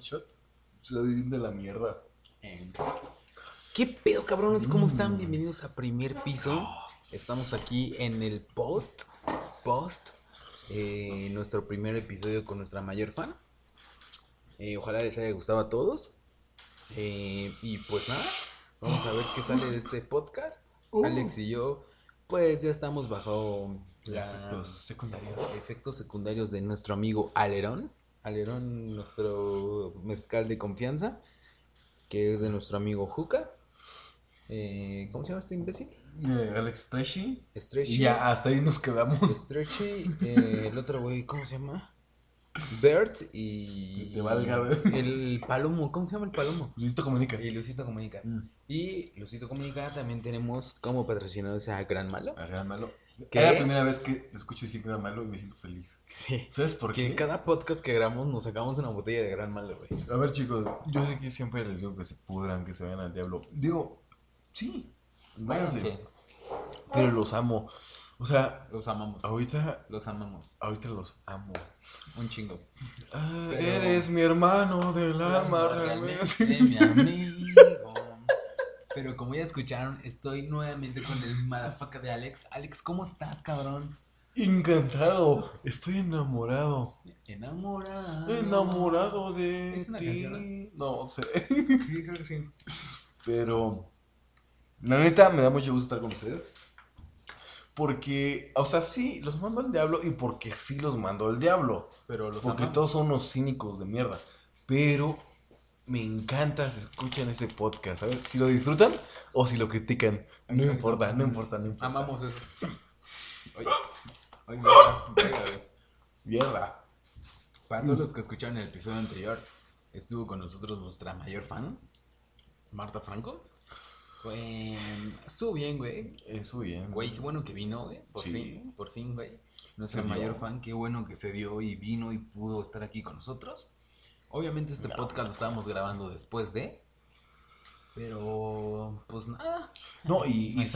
shot. Se ve bien de la mierda. ¿Qué pedo, cabrones? ¿Cómo están? Mm. Bienvenidos a Primer Piso. Estamos aquí en el post, post, eh, nuestro primer episodio con nuestra mayor fan. Eh, ojalá les haya gustado a todos. Eh, y pues nada, vamos a ver qué sale de este podcast. Uh. Alex y yo, pues ya estamos bajo la- Efectos secundarios. efectos secundarios de nuestro amigo Alerón. Alerón, nuestro mezcal de confianza, que es de nuestro amigo Juca. Eh, ¿Cómo se llama este imbécil? Eh, Alex Stretchy. Stretchy. Y ya hasta ahí nos quedamos. Stretchy, eh, el otro güey, ¿cómo se llama? Bert y... Te valga. El palomo, ¿cómo se llama el palomo? Listo, comunica. Y Luisito Comunica. Mm. Y Luisito Comunica también tenemos como patrocinadores a Gran Malo. A Gran Malo. ¿Qué? Es la primera vez que escucho decir Gran Malo y me siento feliz. Sí. ¿Sabes por Que qué? cada podcast que grabamos nos sacamos una botella de Gran Malo, güey. A ver, chicos, yo sé que siempre les digo que se pudran, que se vayan al diablo. Digo, sí, váyanse. Váyanse. Pero los amo. O sea, Los amamos. ahorita, Los amamos. ahorita los amo. Un chingo. Ah, Pero- Eres mi hermano del alma, Realmente, realmente. mi amigo. Pero como ya escucharon, estoy nuevamente con el madafaca de Alex. Alex, ¿cómo estás, cabrón? Encantado, estoy enamorado. Enamorado. Enamorado de ¿Es una ti. canción, No sé. Sí, creo que sí. Pero la neta me da mucho gusto estar con ustedes. Porque, o sea, sí, los mando al diablo y porque sí los mando al diablo. Pero los Porque amamos. todos son unos cínicos de mierda. Pero me encanta si escuchan ese podcast, ¿sabes? Si lo disfrutan o si lo critican. No importa, no importa, no importa. Amamos eso. Oye, oye, mira, mira, güey. Mierda. Para todos los que escucharon el episodio anterior, estuvo con nosotros nuestra mayor fan, Marta Franco. Fue... Estuvo bien, güey. Eso bien. Güey, qué bueno que vino, güey. Por Sí. fin, por fin, güey. Nuestra mayor fan, qué bueno que se dio y vino y pudo estar aquí con nosotros. Obviamente este No. podcast lo estábamos grabando después de. Pero, pues nada. No, y, y a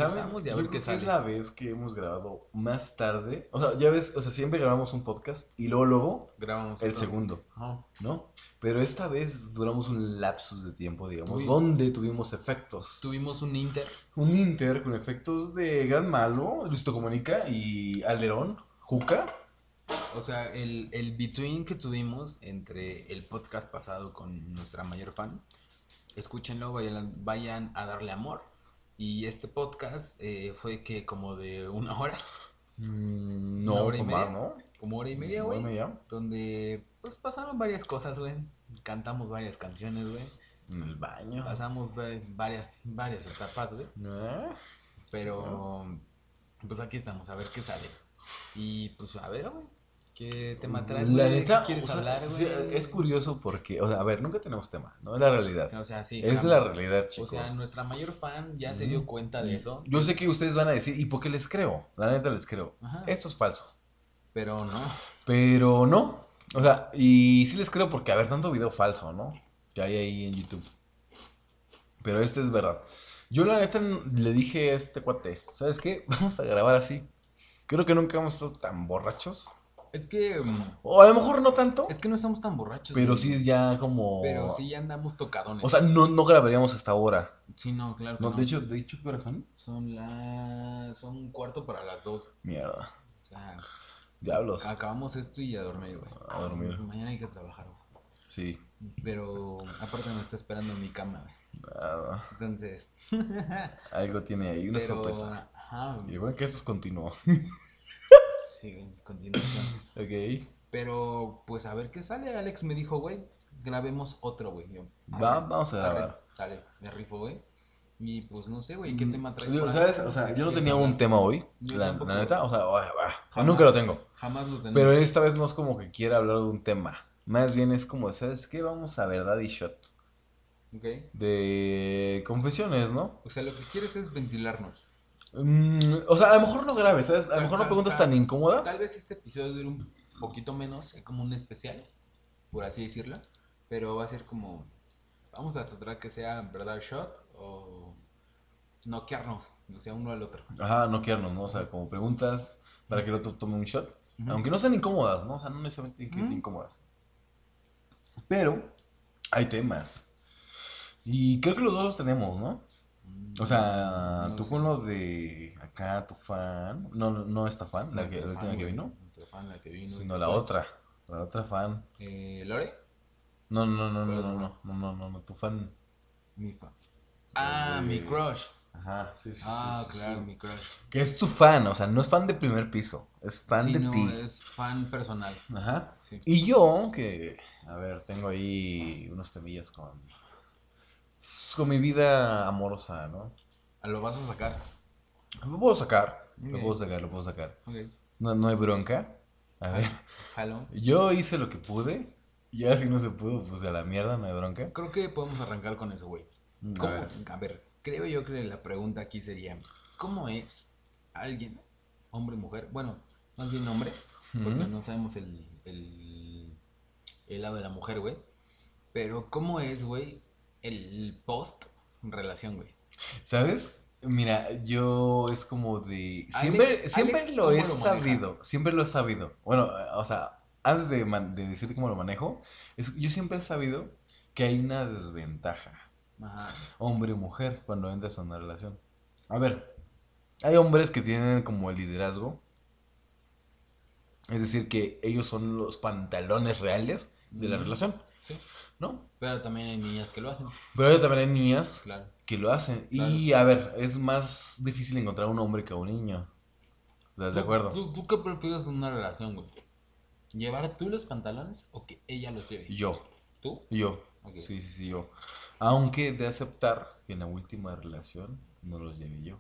yo ver qué que sale. es la vez que hemos grabado más tarde. O sea, ya ves, o sea, siempre grabamos un podcast y luego, luego Grabamos el otro. segundo, Ajá. ¿no? Pero esta vez duramos un lapsus de tiempo, digamos, Uy. donde tuvimos efectos. Tuvimos un Inter. Un Inter con efectos de Gran Malo, Luisito Comunica y Alerón, Juca. O sea, el, el between que tuvimos entre el podcast pasado con nuestra mayor fan, escúchenlo, vayan, vayan a darle amor. Y este podcast eh, fue que como de una hora, Mm, ¿Una no, hora y más, media? ¿no? como hora y media, Una hora güey. media. Donde pues pasaron varias cosas, güey. Cantamos varias canciones, güey. En el baño. Pasamos va- varias, varias etapas, güey. ¿Eh? Pero pues aquí estamos, a ver qué sale. Y pues a ver, güey. ¿Qué tema traes, La neta, qué quieres o sea, hablar, güey? es curioso porque, o sea, a ver, nunca tenemos tema, ¿no? Es la realidad. O sea, sí. Es jamás. la realidad, O chicos. sea, nuestra mayor fan ya se dio cuenta de eso. Yo sé que ustedes van a decir, ¿y por qué les creo? La neta les creo. Ajá. Esto es falso. Pero no. Pero no. O sea, y sí les creo porque, a ver, tanto video falso, ¿no? Que hay ahí en YouTube. Pero este es verdad. Yo la neta le dije a este cuate, ¿sabes qué? Vamos a grabar así. Creo que nunca hemos estado tan borrachos. Es que. mm, O a lo mejor no tanto, Es que no estamos tan borrachos. pero güey. sí es ya como... Pero sí ya andamos tocadones. O sea, no, no grabaríamos hasta ahora. Sí, no, claro. que No, no. de hecho, de hecho, ¿qué horas son? Son las. Son un cuarto para las dos. Mierda. O sea, Diablos. acabamos esto y a dormir, güey. A dormir. Mañana hay que trabajar, güey. Sí. Pero aparte me está esperando mi cama, güey. Nada. Entonces. Algo tiene ahí, una pero. sorpresa. Ajá, Y bueno, que esto es continuo. Sí, continuación. ok. Pero, pues a ver qué sale. Alex me dijo, güey, grabemos otro, güey. Yo, Va, arre, vamos a grabar. Dale, me rifo, güey. Y pues no sé, güey, ¿qué Mm, tema traes? yo? ¿Sabes? O sea, ¿Qué yo no tenía un tema hoy. Yo La, tampoco. la neta, o sea, oh, ah, Jamás. nunca lo tengo. Jamás lo tenemos. Pero esta vez no es como que quiera hablar de un tema. Más bien es como, ¿sabes qué? Vamos a verdad y shot. Ok. De confesiones, ¿no? O sea, lo que quieres es ventilarnos. Mm, o sea, a lo mejor no grabes, ¿sabes? A lo mejor no preguntas tan incómodas. Tal vez este episodio dure un poquito menos, sea como un especial, por así decirlo. Pero va a ser como. Vamos a tratar que sea verdad shot o noquearnos, o sea, uno al otro. Ajá, no quedarnos, ¿no? O sea, como preguntas para que el otro tome un shot. Aunque no sean incómodas, ¿no? O sea, no necesariamente tienen que ser Ujú. incómodas. Pero, hay temas. Y creo que los dos los tenemos, ¿no? O sea, No tú sé. con los de acá, tu fan. No, no, no esta fan, la, que, la última que vino. Fan, la que vino. Sino la otra. La otra fan. Eh, ¿Lore? No, no, no, no, ¿Cuál, no, no, no, no, no, tu fan. Mi fan. Ah, mi crush. Ajá, sí, sí. Ah, sí, claro, sí. mi crush. Que es tu fan, o sea, no es fan de primer piso, es fan Sí, de no, ti. es fan personal. Ajá. Y yo, que, a ver, tengo ahí unos temillas con, con mi vida amorosa, ¿no? Ah, Lo vas a sacar. Lo puedo sacar, lo puedo sacar, lo puedo sacar. No, no hay bronca. A ver, Jalo. yo hice lo que pude, ya si no se pudo, pues de la mierda, no hay bronca. Creo que podemos arrancar con eso, güey. A ¿Cómo? ver, A ver, creo yo que la pregunta aquí sería, ¿cómo es alguien, hombre mujer? Bueno, más bien hombre, porque no sabemos el, el, el lado de la mujer, güey. Pero ¿cómo es, güey, el post relación, güey? ¿sabes? Mira, yo es como de... Alex- Siempre, siempre Alex, lo ¿cómo he lo sabido, siempre lo he sabido. Bueno, o sea, antes de, man- de decirte cómo lo manejo, es- yo siempre he sabido que hay una desventaja, Ajá. hombre o mujer, cuando entras a una relación. A ver, hay hombres que tienen como el liderazgo, es decir, que ellos son los pantalones reales de la Mm. relación, Sí. ¿No? Pero también hay niñas que lo hacen, Pero también hay niñas claro. que lo hacen. Y a ver, es más difícil encontrar un hombre que un niño. ¿Estás de ¿Tú- acuerdo? ¿Tú, tú qué prefieres en una relación, güey? ¿Llevar tú los pantalones o que ella los lleve? Yo, ¿Tú? yo. Ok. Sí, sí, sí, yo. Aunque de aceptar que en la última relación no los llevé yo.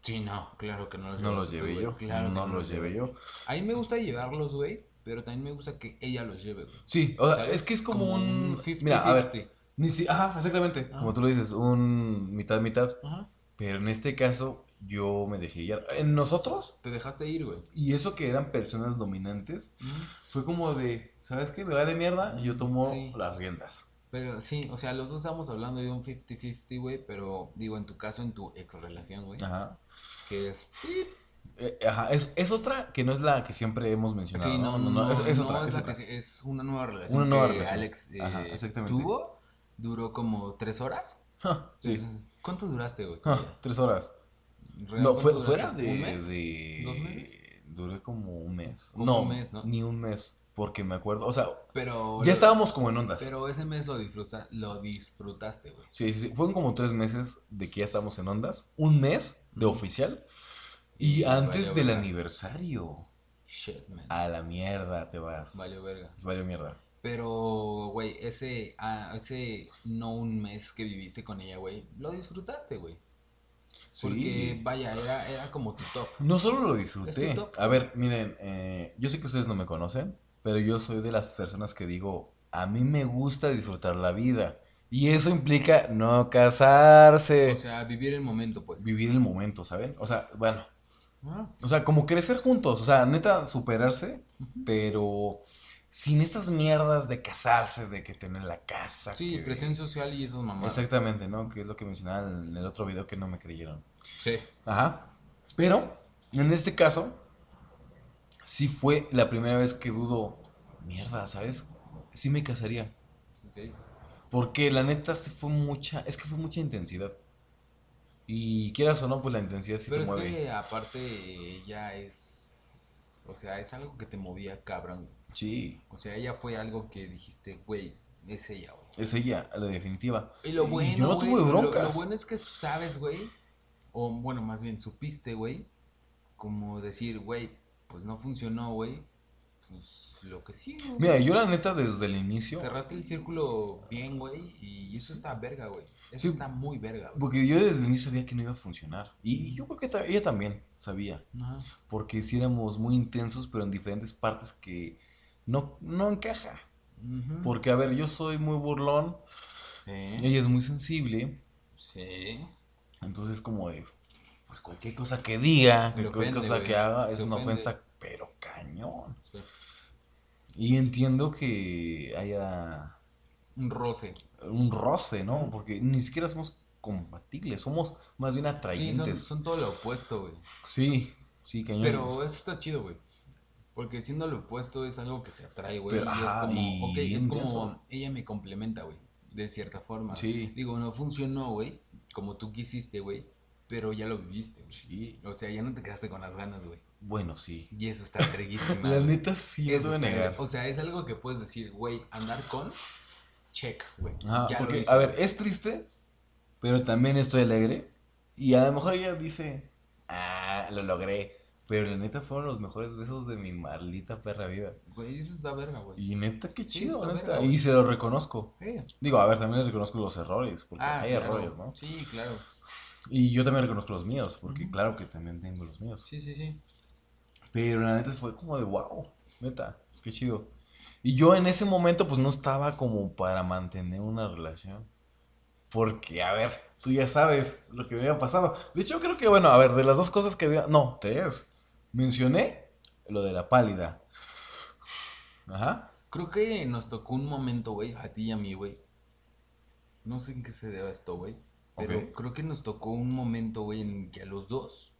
Sí, no, claro que no los No los llevé yo. Claro que no los llevé yo. A mí me gusta llevarlos, güey, pero también me gusta que ella los lleve, güey. Sí, o sea, es que es como, un... 50-50. Mira, a ver. Ni si... Ajá, exactamente. Ajá. Como tú lo dices, un mitad-mitad. Ajá. Pero en este caso, yo me dejé guiar. En nosotros, Te dejaste ir, güey. y eso que eran personas dominantes, fue como de, ¿sabes qué? Me va de mierda y yo tomo Sí. las riendas. Pero sí, o sea, los dos estamos hablando de un 50-50, güey, pero digo, en tu caso, en tu ex relación, güey, Ajá. que es... Eh, ajá, es, es otra que no es la que siempre hemos mencionado. Sí, no, no, no, es, es no otra. es, es la otra. que se- es una nueva relación Una nueva que relación. Alex eh, Ajá, tuvo, duró como tres horas. Sí. ¿Cuánto duraste, güey? Tres horas. ¿Real No, fue, fuera de, ¿Un mes? de- ¿Dos meses? Duré como un mes. Como no, un mes, ¿no? ni un mes. Porque me acuerdo, o sea, Pero... ya estábamos como en ondas. Pero ese mes lo, disfruta, lo disfrutaste, güey. Sí, sí, sí, fueron como tres meses de que ya estábamos en ondas. Un mes de oficial. Y antes del verga. aniversario. Shit, man. A la mierda te vas. Valió verga. Valió mierda. Pero, güey, ese, ah, ese no un mes que viviste con ella, güey, lo disfrutaste, güey. Porque, Sí. vaya, era, era como tu top. No solo lo disfruté. A ver, miren, eh, yo sé que ustedes no me conocen, pero yo soy de las personas que digo, a mí me gusta disfrutar la vida. Y eso implica no casarse, O sea, vivir el momento, pues. vivir el momento, ¿saben? O sea, bueno, Ah, o sea, como crecer juntos, o sea, neta, superarse, pero sin estas mierdas de casarse, de que tener la casa. Sí, que- presión social y esas mamadas. Exactamente, ¿no? Que es lo que mencionaba en el otro video que no me creyeron. Sí. Ajá. Pero, en este caso, sí fue la primera vez que dudo, mierda, ¿sabes? Sí me casaría. ok. Porque la neta sí fue mucha, es que fue mucha intensidad. Y quieras o no, pues la intensidad sí Pero te es mueve. que aparte ya es... O sea, es algo que te movía cabrón. Sí, O sea, ella fue algo que dijiste, güey, es ella, güey. es ella, la definitiva. Y lo Y bueno, yo no güey, tuve lo- broncas. Lo, bueno es que sabes, güey, o bueno, más bien supiste, güey, como decir, güey, pues no funcionó, güey, pues lo que sí, güey. Mira, yo la neta desde el inicio, Cerraste el círculo bien, güey, y eso está verga, güey. Eso Sí. está muy verga, güey. porque yo desde el inicio sabía que no iba a funcionar. Y yo creo que ta- ella también sabía. Ajá. Porque sí éramos muy intensos, pero en diferentes partes que no, no encaja. Porque, a ver, yo soy muy burlón, Sí. ella es muy sensible, Sí. entonces como de, pues cualquier cosa que diga, cualquier ofende, cosa güey. que haga es Se una ofende. ofensa, pero cañón. sí. Y entiendo que haya Un roce. Un roce, ¿no? Porque ni siquiera somos compatibles, somos más bien Sí, son, atrayentes. son todo lo opuesto, güey. Sí, sí, cañón. Pero eso está chido, güey. Porque siendo lo opuesto es algo que se atrae, güey. Pero, Y es como, y es como, ella me complementa, güey. de cierta forma. Sí. Digo, no funcionó, güey, como tú quisiste, güey, pero ya lo viviste. güey. Sí. O sea, ya no te quedaste con las ganas, güey. Bueno, sí. Y eso está verguísima. La neta sí, no Eso está- negar. O sea, es algo que puedes decir, güey, andar con, check, güey. Ya lo porque, a ver, es triste, pero también estoy alegre. Y a lo mejor ella dice, ah, lo logré. Pero la neta fueron los mejores besos de mi maldita perra vida. Güey, eso está verga, güey. Y neta, qué Sí, chido, está neta. verga, y se lo reconozco. Sí. Digo, a ver, también reconozco los errores, porque Ah, hay claro. errores, ¿no? Sí, claro. Y yo también reconozco los míos, porque claro que también tengo los míos. Sí, sí, sí. Pero la neta fue como de wow, neta, qué chido. Y yo en ese momento pues no estaba como para mantener una relación. Porque, a ver, tú ya sabes lo que me había pasado. De hecho, creo que, bueno, a ver, de las dos cosas que había... No, tres. Mencioné lo de la pálida. Ajá. Creo que nos tocó un momento, güey, a ti y a mí, güey. No sé en qué se deba esto, güey. Pero creo que nos tocó un momento, güey, en que a los dos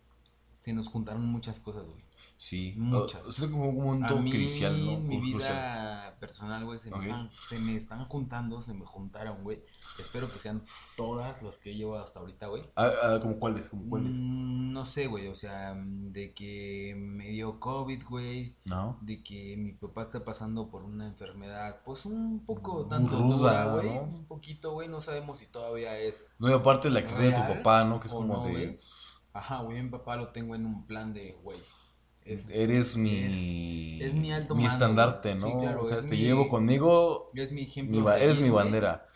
se nos juntaron muchas cosas, güey. Sí. Muchas. O- sea, como un mí, crucial, ¿no? en mi vida crucial. personal, güey, se, me están- se me están juntando, se me juntaron, güey. Espero que sean todas las que llevo hasta ahorita, güey. Ah, ah, ¿Como cuáles? ¿Como cuáles? Mm, no sé, güey, o sea, de que me dio COVID, güey. No. de que mi papá está pasando por una enfermedad, pues un poco tanto Ruda, güey, ¿no? un poquito, güey, no sabemos si todavía es, No, y aparte la actitud de tu ¿Real papá, ¿no? Que es como no, de... güey? ajá, güey, mi papá lo tengo en un plan de, güey, es, Eres mi... es mi alto Mi mando, estandarte. ¿no? Sí, claro, o sea, te mi- llevo conmigo... es mi ejemplo, mi eres mi bandera.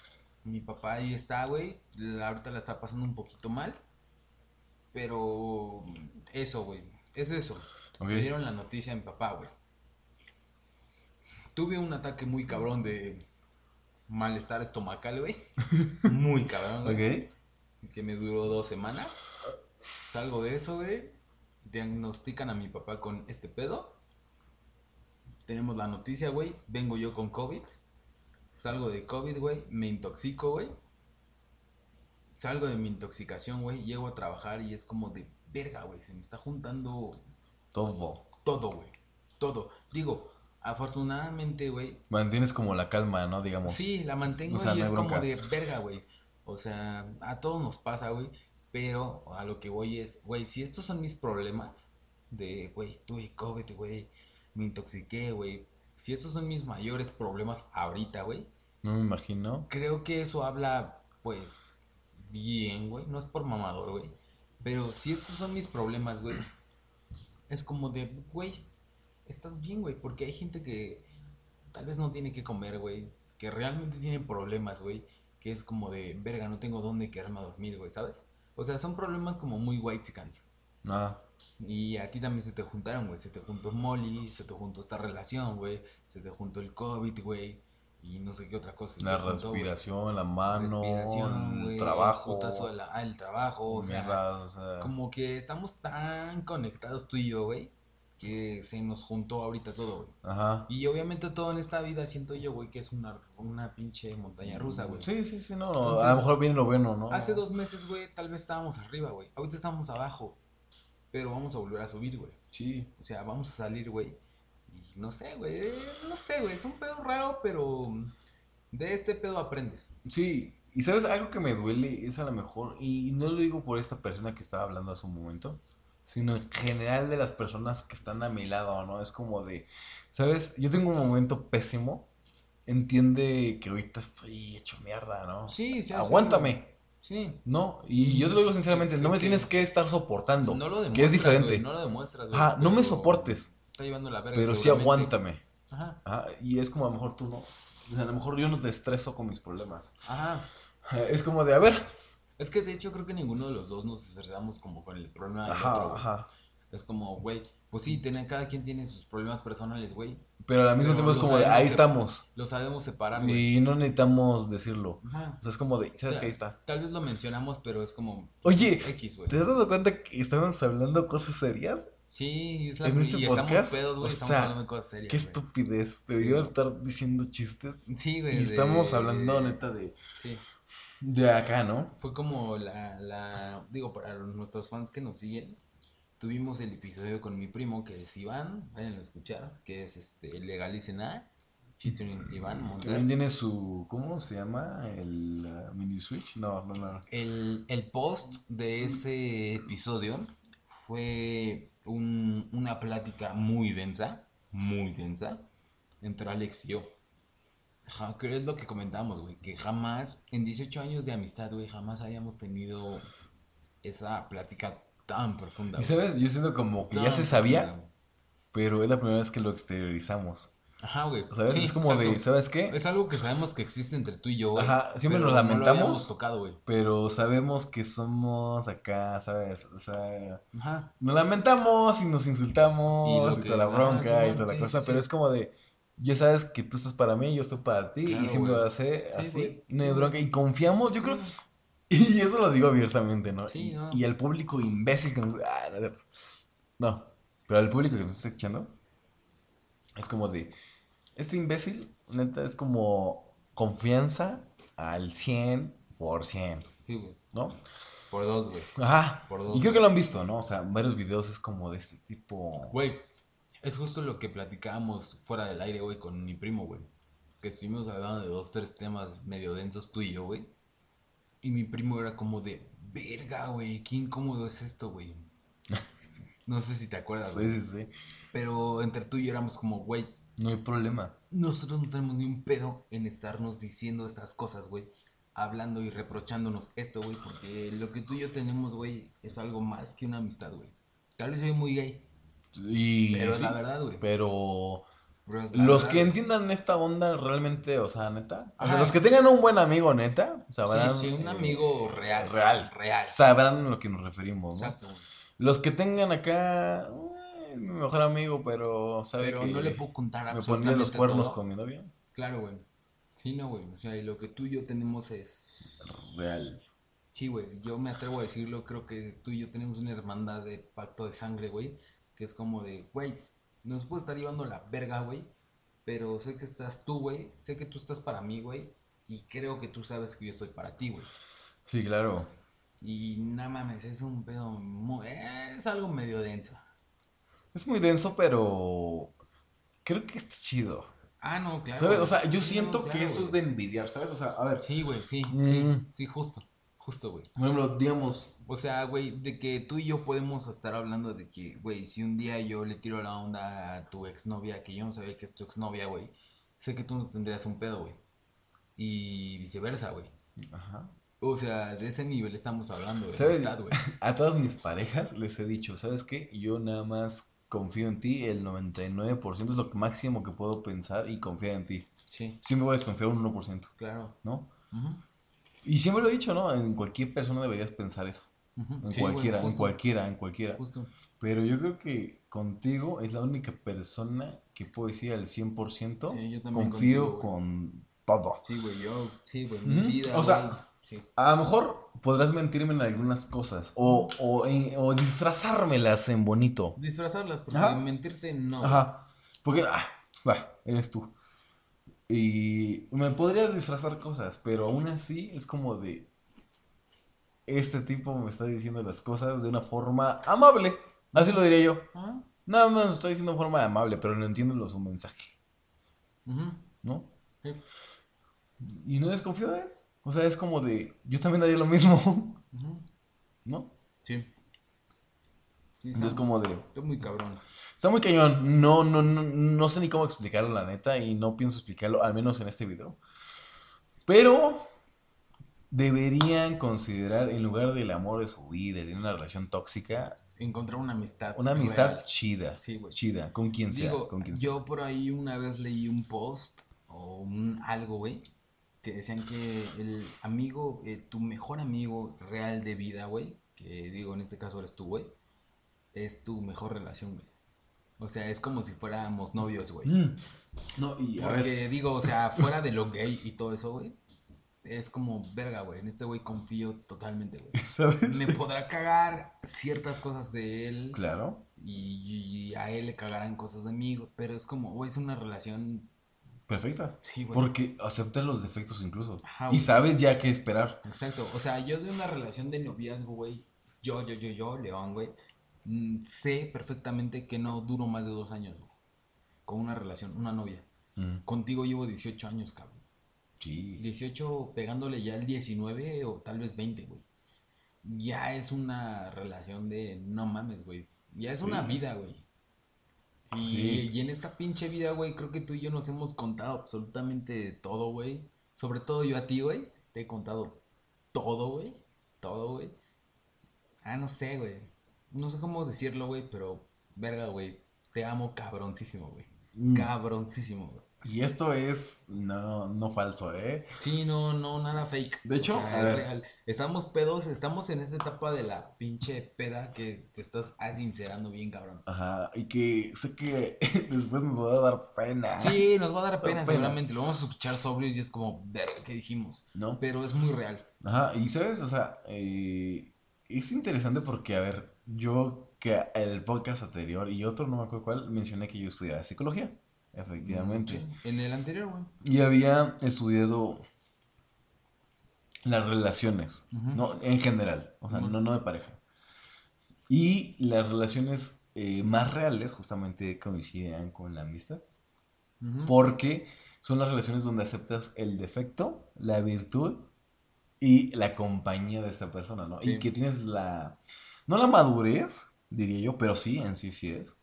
mi papá ahí está, güey, ahorita la está pasando un poquito mal, pero eso, güey, es eso, Ok. me dieron la noticia a mi papá, güey. Tuve un ataque muy cabrón de malestar estomacal, güey. Muy cabrón, güey. Que me duró dos semanas. Salgo de eso, güey. Diagnostican a mi papá con este pedo. Tenemos la noticia, güey. Vengo yo con COVID. Salgo de COVID, güey. Me intoxico, güey. Salgo de mi intoxicación, güey. Llego a trabajar y es como de verga, güey. Se me está juntando Todo. todo, güey. Todo. Digo, afortunadamente, güey. Mantienes como la calma, ¿no? Digamos. Sí, la mantengo O sea, y no es como de verga, güey. O sea, a todos nos pasa, güey. Pero a lo que voy es, güey, si estos son mis problemas, de, güey, tuve COVID, güey, me intoxiqué, güey. Si estos son mis mayores problemas ahorita, güey, No me imagino. creo que eso habla, pues, bien, güey. No es por mamador, güey. Pero si estos son mis problemas, güey, es como de, güey, estás bien, güey. Porque hay gente que tal vez no tiene que comer, güey. Que realmente tiene problemas, güey. Que es como de, verga, no tengo dónde quedarme a dormir, güey, ¿sabes? O sea, son problemas como muy white Nada. y a ti también se te juntaron, güey. Se te juntó Molly, se te juntó esta relación, güey. Se te juntó el COVID, güey. Y no sé qué otra cosa. La juntó, respiración, la mano, Respiración, güey, trabajo. el de la- ah, el trabajo, o sea, mierda, o sea, como que estamos tan conectados tú y yo, güey, que se nos juntó ahorita todo, güey. Ajá. Y obviamente todo en esta vida siento yo, güey, que es una, una pinche montaña rusa, güey. Sí, sí, sí, no. Entonces, a lo mejor viene lo bueno, ¿no? Hace dos meses, güey, tal vez estábamos arriba, güey. Ahorita estamos abajo, pero vamos a volver a subir, güey. Sí. O sea, vamos a salir, güey. Y no sé, güey, no sé, güey, es un pedo raro, pero de este pedo aprendes. Sí, y sabes, algo que me duele es a lo mejor, y no lo digo por esta persona que estaba hablando hace un momento, sino en general de las personas que están a mi lado, ¿no? Es como de, ¿sabes? Yo tengo un momento pésimo, entiende que ahorita estoy hecho mierda, ¿no? Sí, sí. Aguántame, Sí. ¿no? Y yo te lo digo sinceramente, no me tienes que estar soportando, No lo demuestras, que es diferente. güey, no lo demuestras, güey, Ajá, no me soportes, Se está llevando la verga. pero sí aguántame. Ajá. Ajá, y es como a lo mejor tú no, o sea, a lo mejor yo no te estreso con mis problemas. Ajá. Es como de, a ver, Es que de hecho creo que ninguno de los dos nos estresamos como con el problema del ajá, otro, ajá. Es como, güey, pues sí, tiene, cada quien tiene sus problemas personales, güey. Pero al mismo tiempo es como de, ahí estamos. Lo sabemos separar, güey. Y no necesitamos decirlo. Ajá. O sea, es como de, ¿sabes Ya. que ahí está? Tal vez lo mencionamos, pero es como Oye, X. ¿te has dado cuenta que estamos hablando cosas serias? Sí, es la en este y estamos podcast? pedos, güey, O estamos sea, hablando de cosas serias. Qué estupidez. Sí, Deberíamos güey. estar diciendo chistes. Sí, güey. Y de- estamos hablando, neta, de, Sí. De acá, ¿no? Fue como la, la, digo, para nuestros fans que nos siguen, tuvimos el episodio con mi primo, que es Iván, vayan a escuchar, que es este, Legalicen A, featuring Iván También tiene su. ¿Cómo se llama? El uh, mini Switch. No, no, no. El, el post de ese episodio fue un- una plática muy densa, muy densa, entre Alex y yo. Ja, que es lo que comentamos, güey, que jamás, en 18 años de amistad, güey, jamás habíamos tenido esa plática tan profunda. Y güey. sabes, yo siento como que ya se sabía, profunda. pero es la primera vez que lo exteriorizamos. Ajá, güey. ¿Sabes? Sí, es como de. ¿sabes qué? Es algo que sabemos que existe entre tú y yo, güey. Ajá, siempre pero nos no lo lamentamos. tocado, güey. Pero sabemos que somos acá, ¿sabes? O sea, Ajá. nos lamentamos y nos Y insultamos lo y, que- toda la ajá, bronca sí, y toda la sí, cosa, pero es como de, ya sabes que tú estás para mí, yo estoy para ti Claro, y siempre va a ser Sí, así, no hay bronca y confiamos, yo Sí. creo, y eso lo digo abiertamente, ¿no? Sí, no. y al público imbécil que nos... ah, no, no, pero al público que nos está escuchando, es como de, este imbécil, neta, es como confianza al 100%, Sí, güey. ¿no? Por dos, güey. Ajá. Por dos, Y creo que lo han visto, ¿no? O sea, varios videos es como de este tipo. Güey, es justo lo que platicábamos fuera del aire, güey, con mi primo, güey. Que estuvimos hablando de dos, tres temas medio densos tú y yo, güey. Y mi primo era como de, verga, güey, qué incómodo es esto, güey. No sé si te acuerdas, güey. Sí, sí, sí. Pero entre tú y yo éramos como, güey, No hay problema. nosotros no tenemos ni un pedo en estarnos diciendo estas cosas, güey. Hablando y reprochándonos esto, güey. Porque lo que tú y yo tenemos, güey, es algo más que una amistad, güey. Tal vez soy muy gay, Y. pero sí, la verdad, güey. Pero. Los verdad, que entiendan esta onda realmente, o sea, neta. O sea, los que tengan un buen amigo, neta, sabrán. Sí, sí, un eh, amigo real. real. Real. Sabrán a lo que nos referimos, ¿no? Exacto. Los que tengan acá. eh, mi mejor amigo, pero. ¿sabe Pero que no le puedo contar Me pondría absolutamente los cuernos todo. con mi novia. Claro, güey. Sí, no, güey. O sea, y lo que tú y yo tenemos es... Real. Sí, güey. Yo me atrevo a decirlo. Creo que tú y yo tenemos una hermandad de pacto de sangre, güey. Que es como de, güey, nos puede estar llevando la verga, güey. Pero sé que estás tú, güey. Sé que tú estás para mí, güey. Y creo que tú sabes que yo estoy para ti, güey. Sí, claro. Y nada mames, es un pedo muy... Es algo medio denso. Es muy denso, pero. Creo que está chido. Ah, no, claro. ¿Sabes? O sea, yo Sí, siento no, que eso es de envidiar, ¿sabes? O sea, a ver. Sí, güey, sí, sí, Mm. sí, justo, justo, güey. Por ejemplo, digamos, O sea, güey, de que tú y yo podemos estar hablando de que, güey, si un día yo le tiro la onda a tu exnovia, que yo no sabía que es tu exnovia, güey, sé que tú no tendrías un pedo, güey. Y viceversa, güey. ajá. O sea, de ese nivel estamos hablando, de ¿Sabes? amistad, güey. A todas mis parejas les he dicho, ¿sabes qué? Yo nada más confío en ti, el 99% es lo máximo que puedo pensar y confiar en ti. Sí, Siempre voy a desconfiar un 1%, claro. ¿no? Ujú, Y siempre lo he dicho, ¿no? En cualquier persona deberías pensar eso. ujú. En Sí, cualquiera, en justo, cualquiera, en cualquiera. Justo. Pero yo creo que contigo es la única persona que puedo decir al 100% Sí, yo confío contigo, con todo. Sí, güey, yo, sí, güey, mi Ujú, vida, o sea, güey, sí. A lo mejor podrás mentirme en algunas cosas o, o, en- o disfrazármelas en bonito. Disfrazarlas, porque Ajá. mentirte no. Ajá. Porque, ah, va, eres tú. Y me podrías disfrazar cosas, pero aún así es como de... Este tipo me está diciendo las cosas de una forma amable. Así lo diría yo. Nada más lo estoy diciendo de forma amable, pero no entiendo su mensaje, Ujú. ¿no? Sí. Y no desconfío de él. O sea, es como de... Yo también haría lo mismo. ¿no? Sí. Sí, está, Entonces como de... está muy cabrón. Está muy cañón. No, no, no, no sé ni cómo explicarlo, la neta, y no pienso explicarlo, al menos en este video. Pero deberían considerar, en lugar del amor de su vida, de una relación tóxica, Encontrar una amistad. una amistad real. chida. Sí, güey. Chida, con quien sea. Digo, con quien sea. yo por ahí una vez leí un post o un algo, güey, que decían que el amigo, eh, tu mejor amigo real de vida, güey, que digo, en este caso eres tú, güey, es tu mejor relación, güey. O sea, es como si fuéramos novios, güey. Mm. No, y a ver, digo, o sea, fuera de lo gay y todo eso, güey, es como, verga, güey, en este güey confío totalmente, güey. ¿sabes? Me podrá cagar ciertas cosas de él Claro. y, y a él le cagarán cosas de mí, güey, pero es como, güey, es una relación, Perfecta. sí, güey. Porque aceptas los defectos incluso. Ajá, y sabes ya qué esperar. Exacto, o sea, yo de una relación de noviazgo, güey, yo, yo, yo, yo, León, güey, sé perfectamente que no duro más de dos años, güey, con una relación, una novia. Mm, Contigo llevo 18 años, cabrón. Sí. 18 pegándole ya el 19 o tal vez 20, güey. Ya es una relación de no mames, güey. Ya es una vida, güey. Y, Sí. y en esta pinche vida, güey, creo que tú y yo nos hemos contado absolutamente todo, güey. Sobre todo yo a ti, güey. Te he contado todo, güey. Todo, güey. Ah, no sé, güey. No sé cómo decirlo, güey, pero verga, güey. Te amo cabroncísimo, güey. Mm. Cabroncísimo, güey. Y esto es no, no falso, ¿eh? Sí, no, no, nada fake. De hecho, O sea, a es ver. real. Estamos pedos, estamos en esta etapa de la pinche peda que te estás sincerando bien, cabrón. Ajá, y que sé que después nos va a dar pena. Sí, nos va a dar pena, pena. seguramente. Lo vamos a escuchar sobrios y es como, verga, ¿qué dijimos? ¿No? Pero es muy real. Ajá, y sabes, o sea, eh, es interesante porque, a ver, yo que el podcast anterior y otro, no me acuerdo cuál, mencioné que yo estudiaba psicología, efectivamente. Sí, En el anterior, güey. Y había estudiado las relaciones, Ujú. ¿no? En general, o sea, Ujú. no, no de pareja. Y las relaciones eh, más reales justamente coincidían con la amistad. Ujú. Porque son las relaciones donde aceptas el defecto, la virtud y la compañía de esta persona, ¿no? Sí. Y que tienes la, no la madurez, diría yo, pero sí, en sí sí es,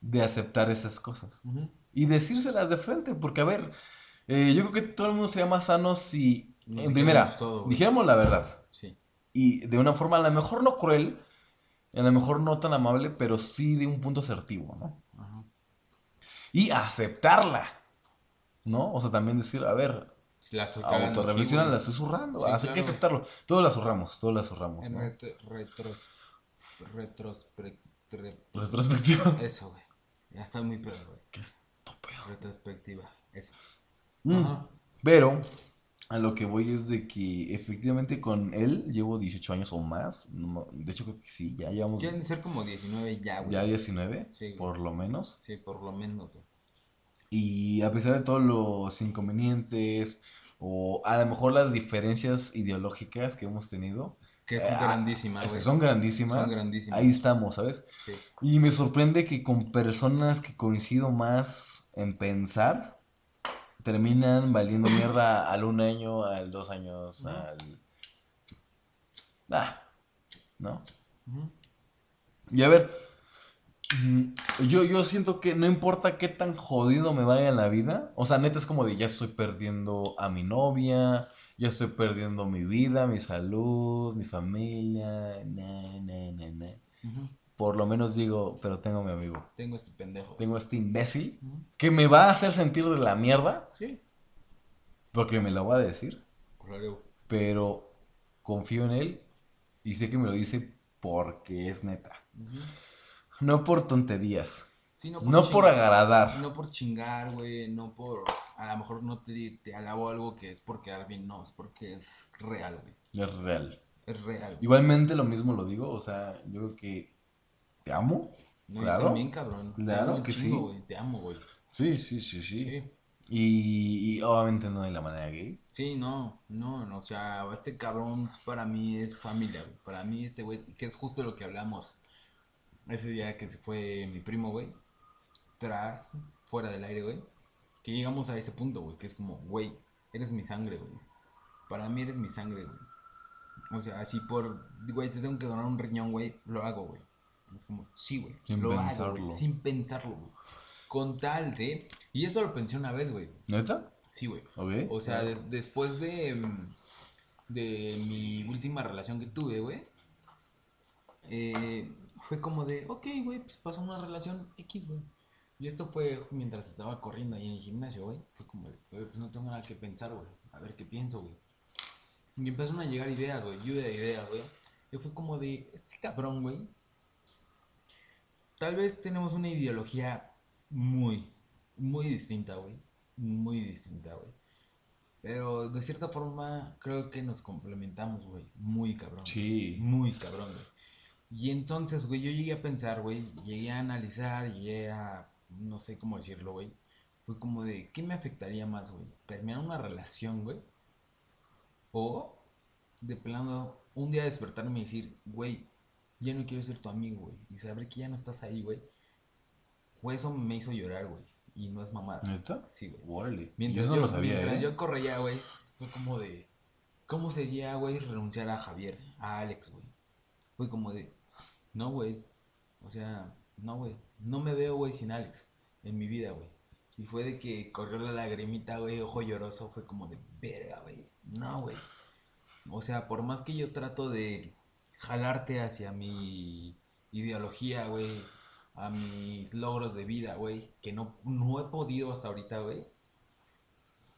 de aceptar esas cosas. Ujú. Y decírselas de frente, porque a ver, eh, yo creo que todo el mundo sería más sano si, Nos en primera, dijéramos todo, güey. dijéramos la verdad. Sí. Y de una forma a lo mejor no cruel, a lo mejor no tan amable, pero sí de un punto asertivo, ¿no? Ajá. Y aceptarla, ¿no? O sea, también decir, a ver, La estoy cagando aquí, autorreflexiona, güey. la estoy zurrando, Sí, así que aceptarlo. Todos la zurramos, todos la zurramos, En ¿no? retro, retros, retrospec- re- Retrospectiva. Eso, güey. Ya estoy muy pedo, güey. Qué estúpido. Retrospectiva. Eso. Mm. Ajá. Pero a lo que voy es de que efectivamente con él llevo 18 años o más. no- de hecho, creo que sí, ya llevamos Quieren ser como 19 ya, güey. ya 19, Sí, güey. por lo menos. Sí, por lo menos, güey. Y a pesar de todos los inconvenientes o a lo mejor las diferencias ideológicas que hemos tenido, Que fue Ah, grandísima, es que güey. son grandísimas. Son grandísimas. Ahí estamos, ¿sabes? Sí. Y me sorprende que con personas que coincido más en pensar, terminan valiendo mierda al un año, al dos años, al... Ah, ¿no? Y a ver, mm, yo, yo siento que no importa qué tan jodido me vaya en la vida, o sea, neta es como de ya estoy perdiendo a mi novia, ya estoy perdiendo mi vida, mi salud, mi familia, na, na, na, na. Por lo menos digo, pero tengo a mi amigo. Tengo este pendejo. Tengo a este imbécil que me va a hacer sentir de la mierda, Sí. porque me lo va a decir, Claro. pero confío en él y sé que me lo dice porque es neta. No por tonterías, Sí, no chingar- por agradar. No por chingar, güey. No por. A lo mejor no te, te alabo algo que es por quedar bien. No, es porque es real, güey. Es real. Es real. güey. Igualmente lo mismo lo digo, o sea, yo creo que te amo. No, yo claro. también, cabrón. Te Claro amo que chingo, sí. güey. Te amo, güey. Sí, sí, sí, sí. Sí. Y, y obviamente no de la manera gay. Sí, no, no, no, o sea, este cabrón para mí es familia, güey. Para mí este güey, que es justo lo que hablamos ese día que se fue mi primo, güey, tras, fuera del aire, güey, que llegamos a ese punto, güey, que es como, güey, eres mi sangre, güey. Para mí eres mi sangre, güey. O sea, así por, güey, te tengo que donar un riñón, güey, lo hago, güey. Es como, sí, güey, Sin lo hago, güey, sin pensarlo, güey. Con tal de, y eso lo pensé una vez, güey. ¿Neta? Sí, güey. Ok. O sea, de- después de, de mi última relación que tuve, güey, eh, fue como de, ok, güey, pues pasó una relación X, güey. Y esto fue mientras estaba corriendo ahí en el gimnasio, güey. Fue como de, güey, pues no tengo nada que pensar, güey. A ver qué pienso, güey. Y empezaron a llegar ideas, güey, lluvia de ideas, güey. Y fue como de, este cabrón, güey. Tal vez tenemos una ideología muy, muy distinta, güey. Muy distinta, güey. Pero de cierta forma creo que nos complementamos, güey. Muy cabrón. Sí. Muy cabrón, güey. Y entonces, güey, yo llegué a pensar, güey, llegué a analizar, llegué a, no sé cómo decirlo, güey. Fue como de, ¿qué me afectaría más, güey? ¿Terminar una relación, güey? O, de plano, un día despertarme y decir, güey, ya no quiero ser tu amigo, güey. Y saber que ya no estás ahí, güey. Pues eso me hizo llorar, güey. Y no es mamada. ¿Neta? Sí, güey. Mientras, yo yo, no lo sabía, mientras ¿eh? yo corría, güey, fue como de... ¿Cómo sería, güey, renunciar a Javier, a Alex, güey? Fue como de... No, güey. O sea, no, güey. No me veo, güey, sin Alex en mi vida, güey. Y fue de que corrió la lagrimita, güey, ojo lloroso. Fue como de, verga, güey. No, güey. O sea, por más que yo trato de jalarte hacia mi ideología, güey, a mis logros de vida, güey, que no, no he podido hasta ahorita, güey.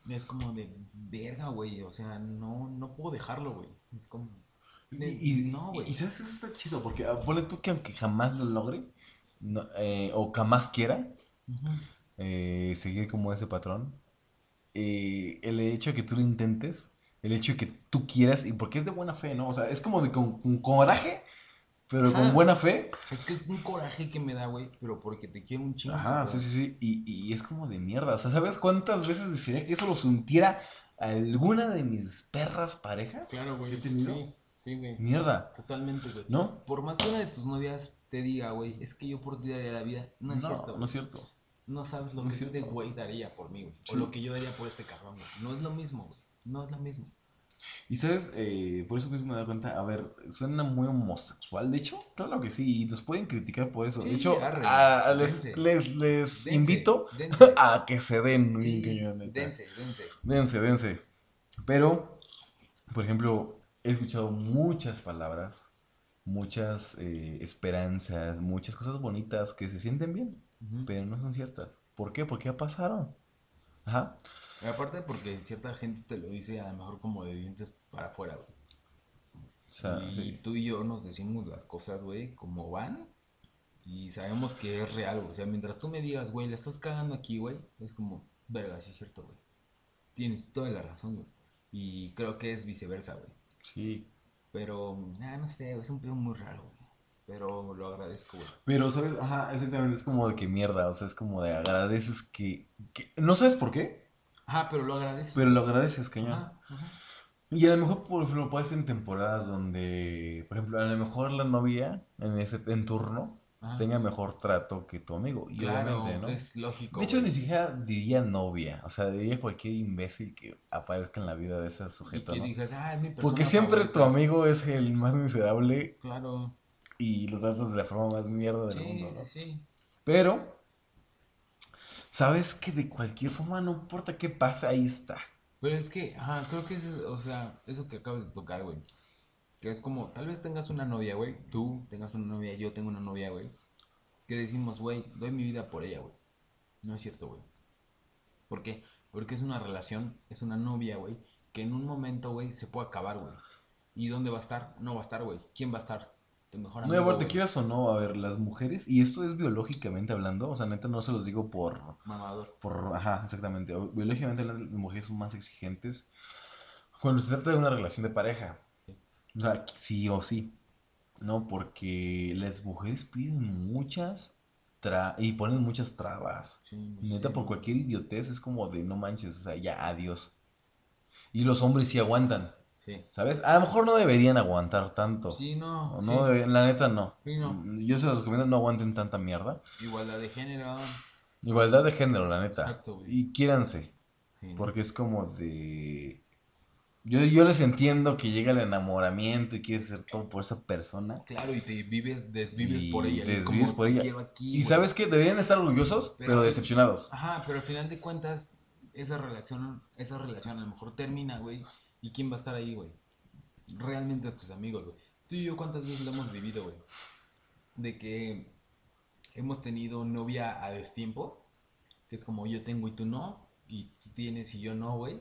Es como de verga, güey. O sea, no, no puedo dejarlo, güey. Es como. de- Y, y- no, güey. y sabes, eso está chido, porque ah, ponle tú que aunque jamás lo logre, no, eh, o jamás quiera eh, seguir como ese patrón, eh, el hecho de que tú lo intentes, el hecho de que tú quieras, y porque es de buena fe, ¿no? O sea, es como de con, con coraje, pero Ajá. con buena fe. Es que es un coraje que me da, güey, pero porque te quiero un chingo. Ajá, sí, sí, sí. Y, y es como de mierda. O sea, ¿sabes cuántas veces desearía que eso lo sintiera alguna de mis perras parejas? Claro, güey. Sí, sí, güey. Mierda. Totalmente, güey. ¿No? Por más que una de tus novias te diga, güey, es que yo por ti daría la vida, no es cierto. no es cierto. No sabes lo No que es este güey daría por mí, güey. Sí. O lo que yo daría por este cabrón, güey. No es lo mismo, güey. No es lo mismo. Y sabes, eh, por eso mismo me da cuenta, a ver, suena muy homosexual. De hecho, claro que sí, y nos pueden criticar por eso. Sí, de hecho, arre, a- a les, les, les Dense, invito dense. a que se den. Sí, dense, dense. Dense, dense. Pero, por ejemplo, he escuchado muchas palabras, muchas eh, esperanzas, muchas cosas bonitas que se sienten bien, pero no son ciertas. ¿Por qué? Porque ya pasaron. Ajá. Y Aparte porque cierta gente te lo dice a lo mejor como de dientes para afuera, güey. O sea, y sí. tú y yo nos decimos las cosas, güey, como van. Y sabemos que es real, güey. O sea, mientras tú me digas, güey, la estás cagando aquí, güey, es como, verga, sí es cierto, güey. Tienes toda la razón, güey. Y creo que es viceversa, güey. Sí. Pero, ah, no sé, es un pedo muy raro, güey. Pero lo agradezco, güey. Pero, ¿sabes? Ajá, exactamente, es como de que mierda, o sea, es como de agradeces que... que- No sabes por qué, Ajá, pero lo agradeces. pero lo agradeces, cañón. Ajá, ajá. Y a lo mejor, por ejemplo, puede ser en temporadas donde, por ejemplo, a lo mejor la novia en ese en turno Ajá. tenga mejor trato que tu amigo. Y Claro, obviamente, ¿no? es lógico. De hecho, güey. ni siquiera diría novia, o sea, diría cualquier imbécil que aparezca en la vida de ese Y sujeto, que ¿no? digas, ah, es mi persona Porque siempre tu favorita". amigo es el más miserable Claro. y lo tratas de la forma más mierda del Sí, mundo, ¿no? sí, sí. Pero, sabes que de cualquier forma, no importa qué pasa, ahí está. Pero es que, ajá, creo que es, o sea, eso que acabas de tocar, güey. Que es como, tal vez tengas una novia, güey. Tú tengas una novia, yo tengo una novia, güey. Que decimos, güey, doy mi vida por ella, güey. No es cierto, güey. ¿Por qué? Porque es una relación, es una novia, güey. Que en un momento, güey, se puede acabar, güey. ¿Y dónde va a estar? No va a estar, güey. ¿Quién va a estar? Tu mejor No, amigo. y aparte, güey. quieras o no, a ver, las mujeres, y esto es biológicamente hablando, o sea, neta no se los digo por, Mamador. por, ajá, exactamente, biológicamente hablando, las mujeres son más exigentes cuando se trata de una relación de pareja. O sea, sí o sí, ¿no? Porque las mujeres piden muchas tra y ponen muchas trabas, Sí, neta, sí, por cualquier idiotez es como de no manches, o sea, ya, adiós. Y los hombres sí aguantan, Sí. ¿sabes? A lo mejor no deberían aguantar tanto. Sí, no. Sí. No, debe- la neta no. Sí, no. Yo se los recomiendo, no aguanten tanta mierda. Igualdad de género. Igualdad de género, la neta. Exacto, güey. Y quiéranse, Sí, porque es como de... Yo, yo les entiendo que llega el enamoramiento y quieres hacer todo por esa persona. Claro, y te vives, desvives Y por ella. desvives como, por ella. aquí, Y sabes que deberían estar orgullosos, Pero decepcionados. Ajá, pero al final de cuentas, esa relación, esa relación a lo mejor termina, güey. ¿Y quién va a estar ahí, güey? Realmente tus amigos, güey. Tú y yo, ¿cuántas veces lo hemos vivido, güey? De que hemos tenido novia a destiempo, que es como yo tengo y tú no, y tú tienes y yo no, güey.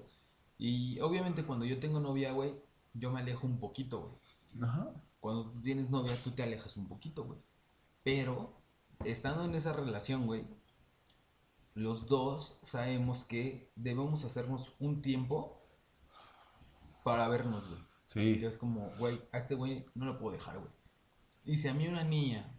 Y obviamente cuando yo tengo novia, güey, yo me alejo un poquito, güey. Ajá. Cuando tú tienes novia, tú te alejas un poquito, güey. Pero, estando en esa relación, güey, los dos sabemos que debemos hacernos un tiempo para vernos, güey. Sí. Es como, güey, a este güey no lo puedo dejar, güey. Y si a mí una niña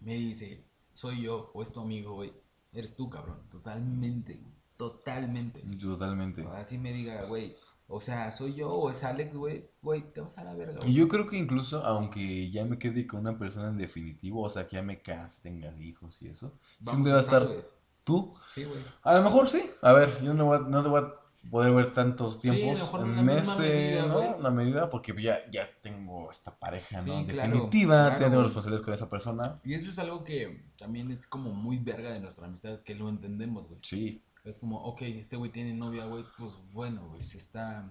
me dice, soy yo o es tu amigo, güey, eres tú, cabrón. Totalmente, güey. Totalmente. Totalmente. Así me diga, güey, o sea, soy yo o es Alex, güey, güey, te vas a la verga, Y yo creo que incluso, aunque ya me quede con una persona en definitivo, o sea, que ya me case, tenga hijos y eso, Vamos siempre va a estar. ¿Tú? Sí, güey. A lo mejor sí. A ver, yo no, voy a- no te voy a poder ver tantos Sí, a lo tiempos mejor en meses, medida, ¿no? Una medida, porque ya, ya tengo esta pareja, ¿no? Sí, claro, Definitiva, claro, tengo responsabilidades con esa persona. Y eso es algo que también es como muy verga de nuestra amistad, que lo entendemos, güey. Sí. Es como, ok, este güey tiene novia, güey, pues bueno, güey, se está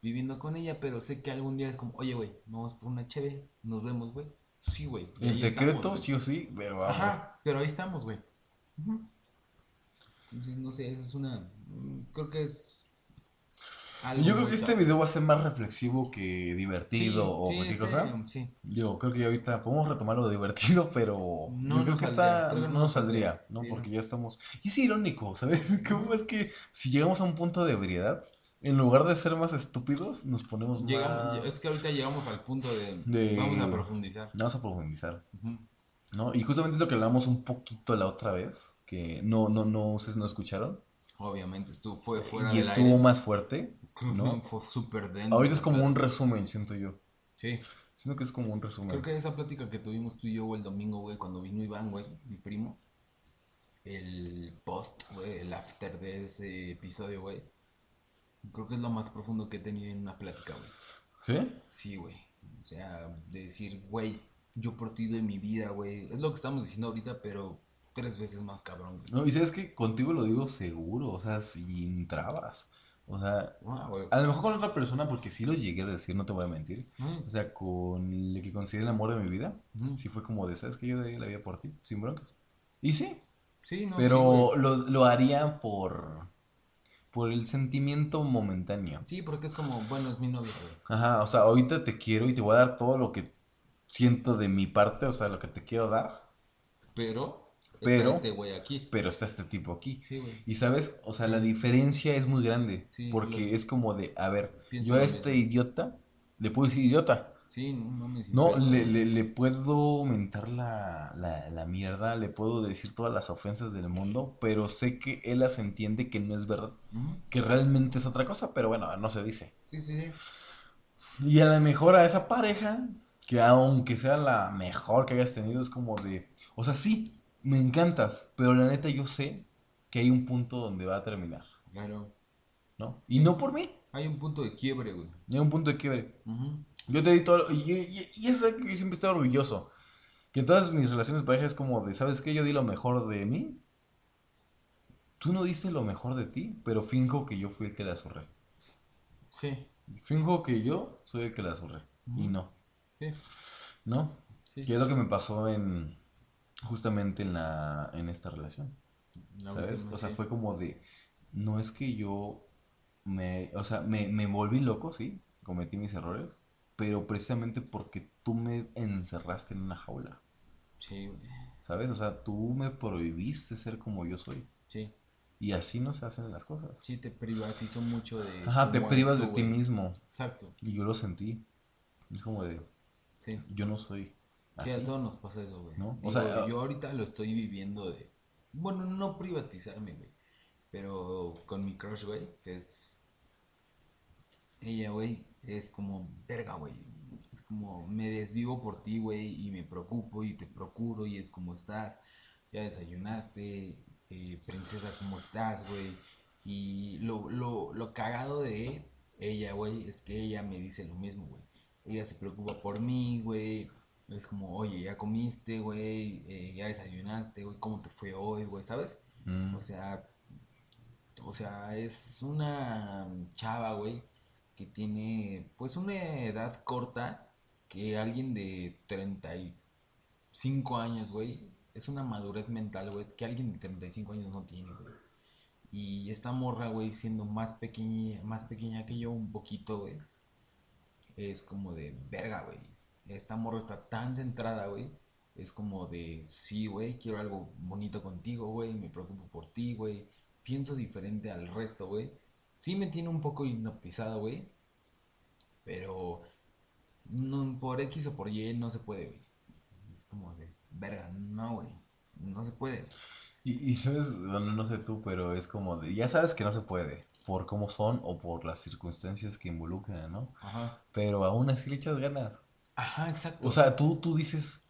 viviendo con ella, pero sé que algún día es como, oye, güey, vamos por una cheve, nos vemos, güey. Sí, güey. En secreto, estamos, sí o sí, pero vamos. Ajá, pero ahí estamos, güey. Entonces, no sé, eso es una, creo que es... algo Yo creo que este video va a ser más reflexivo que divertido Sí, o sí, cualquier cosa. Sí, Digo, creo que ahorita podemos retomar lo divertido, pero No yo creo que que no no nos saldría. ¿no? Porque ya estamos... Y es irónico, ¿sabes? ¿Cómo es que si llegamos a un punto de ebriedad, en lugar de ser más estúpidos, nos ponemos Llegamos, más... es que ahorita llegamos al punto de, De- vamos a profundizar. Vamos a profundizar. ¿no? Y justamente es lo que hablamos un poquito la otra vez, que no, no, no, ustedes no escucharon. Obviamente, estuvo, fue fuera y del estuvo aire. más fuerte. ¿no? Fue súper denso. Ahorita es como un resumen, siento yo. Sí. Siento que es como un resumen. Creo que esa plática que tuvimos tú y yo, el domingo, güey, cuando vino Iván, güey, mi primo, el post, güey, el after de ese episodio, güey, creo que es lo más profundo que he tenido en una plática, güey. ¿Sí? Sí, güey. O sea, de decir, güey, yo por ti doy mi vida, güey. Es lo que estamos diciendo ahorita, pero tres veces más cabrón, güey. No, y sabes que contigo lo digo seguro, o sea, sin trabas. O sea, Ah, a lo mejor con otra persona, porque sí lo llegué a decir, no te voy a mentir. Mm, O sea, con el que consideré el amor de mi vida, ujú. sí fue como de, ¿sabes que Yo daría la vida por ti, sin broncas. Y sí, Sí, no, sí, pero güey. lo, lo haría por, por el sentimiento momentáneo. Sí, porque es como, bueno, es mi novia, güey. Ajá, o sea, ahorita te quiero y te voy a dar todo lo que siento de mi parte, o sea, lo que te quiero dar, Pero, Pero- está este güey aquí. pero está este tipo aquí. Sí, güey. Y sabes, o sea, la diferencia es muy grande. Sí, porque es como de, a ver, yo a este idiota le puedo decir idiota. Sí, no mames. sin No, le, le, le puedo mentar la, la, la mierda, le puedo decir todas las ofensas del mundo, pero sé que él las entiende que no es verdad, que realmente es otra cosa, pero bueno, no se dice. Sí, sí, sí. Y a lo mejor a esa pareja, que aunque sea la mejor que hayas tenido, es como de, o sea, sí, me encantas, pero la neta yo sé que hay un punto donde va a terminar, Claro. ¿no? Y no por mí, Hay un punto de quiebre, güey. hay un punto de quiebre. Yo te di todo, y, y, y eso es que yo siempre he estado orgulloso. Que en todas mis relaciones de pareja es como de, ¿sabes qué? Yo di lo mejor de mí. Tú no diste lo mejor de ti, pero finjo que yo fui el que la zurré. Sí, Finjo que yo soy el que la zurré. Y no, sí, ¿no? sí. Que es lo que me pasó en, justamente en la, en esta relación, La ¿sabes? última, O sea, sí. fue como de, no es que yo me, o sea, me, me volví loco, sí, cometí mis errores, pero precisamente porque tú me encerraste en una jaula. Sí, güey. ¿Sabes? O sea, tú me prohibiste ser como yo soy. Sí, Y así no se hacen las cosas. sí, te privatizó mucho de. Ajá, te privas de ti mismo. Exacto, Y yo lo sentí. Es como de, sí. yo no soy Sí, así. a todos nos pasa eso, güey. ¿No? O Digo, sea, yo ahorita lo estoy viviendo de. Bueno, no privatizarme, güey. Pero con mi crush, güey, que es. Ella, güey, es como verga, güey. Es como me desvivo por ti, güey, y me preocupo y te procuro y es como estás. Ya desayunaste, eh, princesa, ¿cómo estás, güey? Y lo, lo, lo cagado de ella, güey, es que ella me dice lo mismo, güey. Ella se preocupa por mí, güey. Es como, oye, ya comiste, güey, eh, ya desayunaste, güey, ¿cómo te fue hoy, güey? ¿Sabes? Mm, O sea, o sea, es una chava, güey, que tiene, pues, una edad corta que alguien de 35 años, güey, es una madurez mental, güey, que alguien de 35 años no tiene, güey. Y esta morra, güey, siendo más pequeña, más pequeña que yo, un poquito, güey, es como de verga, güey. Esta morra está tan centrada, güey. Es como de, sí, güey, quiero algo bonito contigo, güey, me preocupo por ti, güey. Pienso diferente al resto, güey. Sí me tiene un poco hipnotizado, güey. Pero no, por X o por Y no se puede, güey. Es como de, verga, no, güey. No se puede. Y, y sabes, bueno, no sé tú, pero es como de, ya sabes que no se puede, por cómo son o por las circunstancias que involucran, ¿no? Ajá. Pero aún así le echas ganas. Ajá, exacto. O sea, tú, tú dices,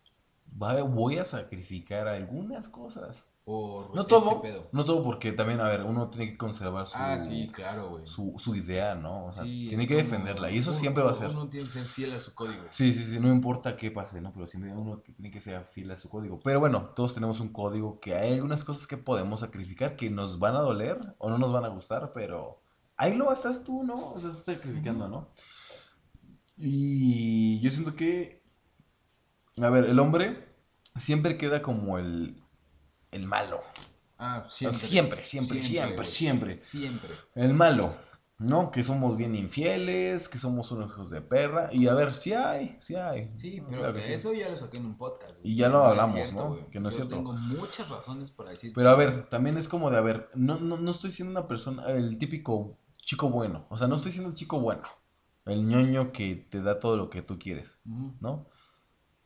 "Va- voy a sacrificar algunas cosas Por No este todo, pedo. no todo porque también, a ver, uno tiene que conservar su, Ah, sí, claro, su, su idea, ¿no? O sea, Sí, tiene que defenderla y eso uno- siempre va a ser. Uno tiene que ser fiel a su código. Sí, sí, sí, no importa qué pase, ¿no? Pero siempre uno tiene que ser fiel a su código. Pero bueno, todos tenemos un código que hay algunas cosas que podemos sacrificar que nos van a doler o no nos van a gustar, pero ahí lo estás tú, ¿no? O sea, estás sacrificando, ¿no? Y yo siento que, a ver, el hombre siempre queda como el, el malo. Ah, siempre. Siempre, siempre, siempre, siempre. Siempre. El malo, ¿no? Que somos bien infieles, que somos unos hijos de perra. Y a ver, sí hay, sí hay. Sí, pero Claro que sí. eso ya lo saqué en un podcast. güey. Y ya lo No es hablamos, cierto, ¿no? güey. Que no es Yo cierto. tengo muchas razones para decir. Pero a ver, también es como de, a ver, no, no, no estoy siendo una persona, el típico chico bueno. O sea, no estoy siendo el chico bueno. El ñoño que te da todo lo que tú quieres. ¿no?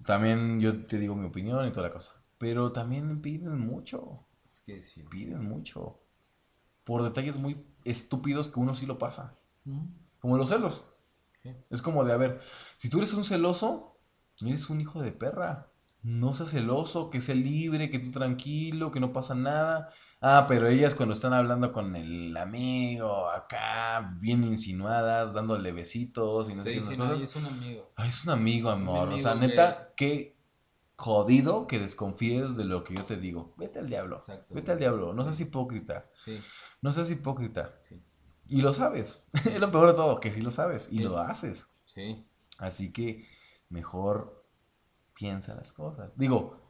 También yo te digo mi opinión y toda la cosa. Pero también piden mucho, Es que sí. piden mucho. Por detalles muy estúpidos que uno sí lo pasa. Como los celos. Es como de, a ver, si tú eres un celoso, eres un hijo de perra. No seas celoso, que sea libre, que tú tranquilo, que no pasa nada. Ah, pero ellas cuando están hablando con el amigo, acá, bien insinuadas, dándole besitos y no sé qué dicen, "Ay, cosas. es un amigo. Ay, es un amigo, amor. o sea, neta, qué jodido que desconfíes de lo que yo te digo. Vete al diablo. Exacto, Vete al diablo. No Sí. seas hipócrita. Sí, No seas hipócrita. sí. Y lo sabes. es lo peor de todo, que sí lo sabes y Sí. lo haces. Sí. Así que mejor piensa las cosas. Digo,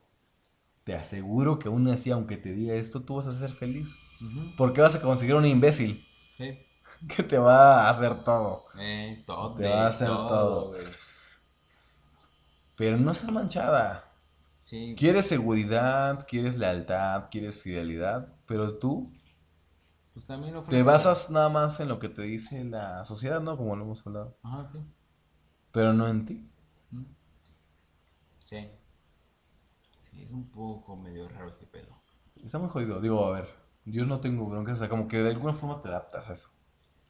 te aseguro que aún así, aunque te diga esto, tú vas a ser feliz. Porque vas a conseguir un imbécil Sí. que te va a hacer todo. Eh, todo. Te va a hacer todo. güey. Pero no seas manchada. Sí. Quieres seguridad, quieres lealtad, quieres fidelidad, pero tú Pues también te ofrece- basas nada más en lo que te dice la sociedad, ¿no? Como lo hemos hablado. Ajá, sí. Pero no en ti. Sí. Sí, es un poco medio raro ese pedo. Está muy jodido. Digo, a ver, yo no tengo broncas, o sea, como que de alguna forma te adaptas a eso.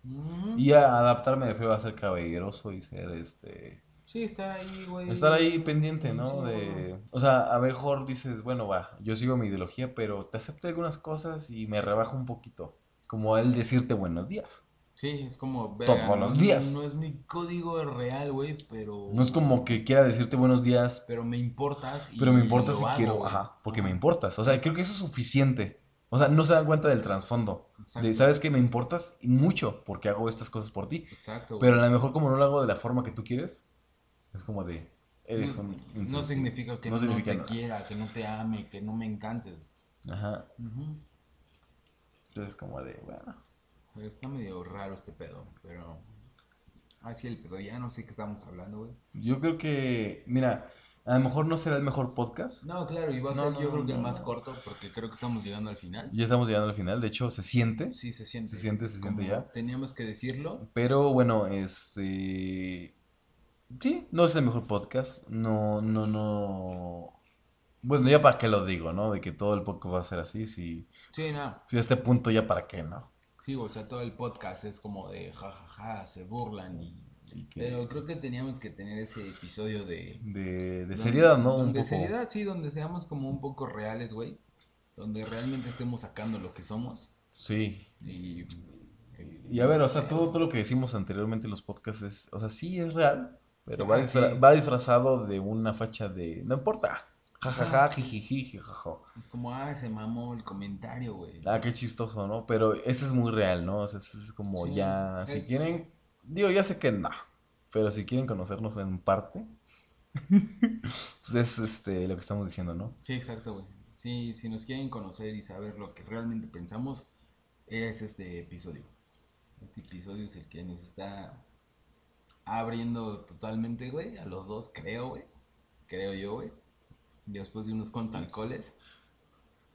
Ujú. Y a adaptarme de feo a ser caballeroso y ser este. Sí, estar ahí, güey. Estar ahí pendiente, ¿no? Sí, De. O sea, a mejor dices, bueno, va, yo sigo mi ideología, pero te acepto algunas cosas y me rebajo un poquito. Como el decirte buenos días. Sí, es como... Todos verga, los no- días. No es mi código real, güey, pero... No es como que quiera decirte buenos días, Pero me importas y pero me importa lo si hago, quiero. Ajá, porque me importas. O sea, creo que eso es suficiente. O sea, no se dan cuenta del trasfondo. De. ¿sabes que Me importas mucho porque hago estas cosas por ti. Exacto. Pero a lo mejor como no lo hago de la forma que tú quieres, es como de, eres no, un no insensible. significa que No significa te nada. quiera, que no te ame, que no me encantes. Ajá. Ujú. Entonces como de, bueno. Pero Está medio raro este pedo, pero... Ah, sí, el pedo, ya no sé qué estamos hablando, güey. Yo creo que, mira, a lo mejor no será el mejor podcast. No, claro, y va a No, ser no, yo creo que el no, más corto, porque creo que estamos llegando al final. Ya estamos llegando al final, de hecho se siente. Sí, se siente. Se siente, se siente ya. Teníamos que decirlo. Pero bueno, este... Sí, no es el mejor podcast. No, no, no... Bueno, ya para qué lo digo, ¿no? De que todo el podcast va a ser así, si, Sí, no. si a este punto ya para qué, ¿no? Sí, o sea, todo el podcast es como de jajaja, se burlan y... Y que- Pero creo que teníamos que tener ese episodio de... de, de seriedad, ¿no? Un donde poco... seriedad, sí, donde seamos como un poco reales, güey. Donde realmente estemos sacando lo que somos. Sí, Y... Y a ver, o sea, todo, todo lo que decimos anteriormente en los podcasts es, o sea, sí es real, pero Sí, va, disfra- sí. va disfrazado de una facha de, no importa, jajaja, jijiji, jijajo. Es como, ah, se mamó el comentario, güey. Ah, qué chistoso, ¿no? Pero ese es muy real, ¿no? O sea, es como Sí, ya, si es- quieren, digo, ya sé que no, pero si quieren conocernos en parte, pues es este, lo que estamos diciendo, ¿no? Sí, exacto, güey. Sí, si nos quieren conocer y saber lo que realmente pensamos, es este episodio. Este episodio es el que nos está abriendo totalmente, güey, a los dos, creo, güey. Creo yo, güey. Después de unos cuantos alcoholes.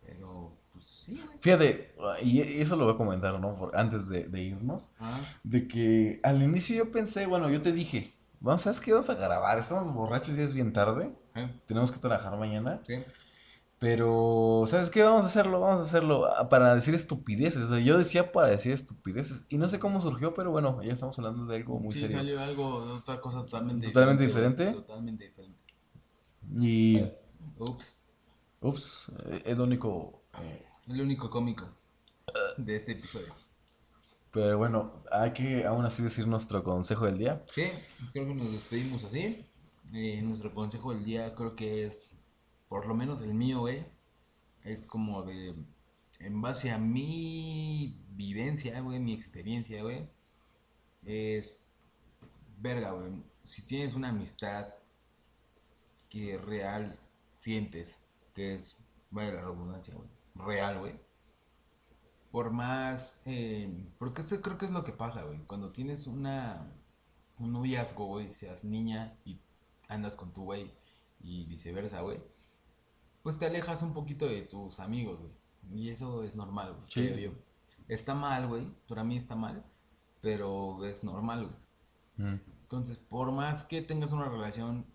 Pero, pues sí. Fíjate, y eso lo voy a comentar, ¿no? Por- antes de, de irnos. Ah, De que al inicio yo pensé, bueno, yo te dije, vamos, ¿sabes qué? Vamos a grabar, estamos borrachos y es bien tarde, ¿eh? tenemos que trabajar mañana, Sí. pero ¿sabes qué? Vamos a hacerlo, vamos a hacerlo ah, para decir estupideces, o sea, yo decía para decir estupideces, y no sé cómo surgió, pero bueno, ya estamos hablando de algo muy sí, serio. salió algo de otra cosa totalmente ¿Totalmente diferente? Totalmente diferente. Y, Ups. ups, eh, es lo único Eh, El único cómico de este episodio. pero bueno, hay que aún así decir nuestro consejo del día. Sí, creo que nos despedimos así. Eh, nuestro consejo del día creo que es, por lo menos el mío, güey, es como de, en base a mi vivencia, güey, mi experiencia, güey, es, verga, güey, si tienes una amistad que real sientes, que es, vaya la redundancia, güey, real, güey. Por más, eh, porque eso creo que es lo que pasa, güey, cuando tienes una, un noviazgo, güey, seas niña y andas con tu güey y viceversa, güey, pues te alejas un poquito de tus amigos, güey. Y eso es normal, güey. Sí. creo yo. Está mal, güey. Para mí está mal, pero es normal, güey. Mm. Entonces, por más que tengas una relación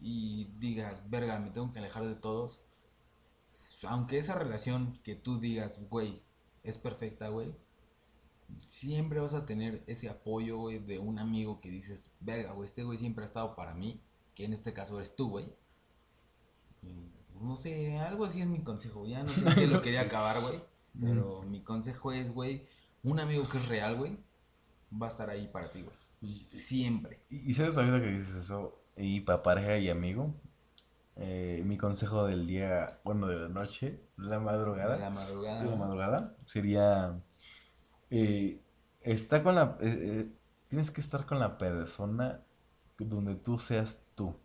y digas, verga, me tengo que alejar de todos, aunque esa relación que tú digas, güey, es perfecta, güey, siempre vas a tener ese apoyo, güey, de un amigo que dices, verga, güey, este güey siempre ha estado para mí, que en este caso eres tú, güey. No sé, algo así es mi consejo, ya no sé qué lo quería acabar, güey, pero mi consejo es, güey, un amigo que es real, güey, va a estar ahí para ti, güey. Siempre. y- y sabes ahorita que dices eso, y para pareja y amigo, eh, mi consejo del día, bueno, de la noche, la madrugada. La madrugada. de la madrugada sería eh, está con la eh, eh, tienes que estar con la persona donde tú seas tú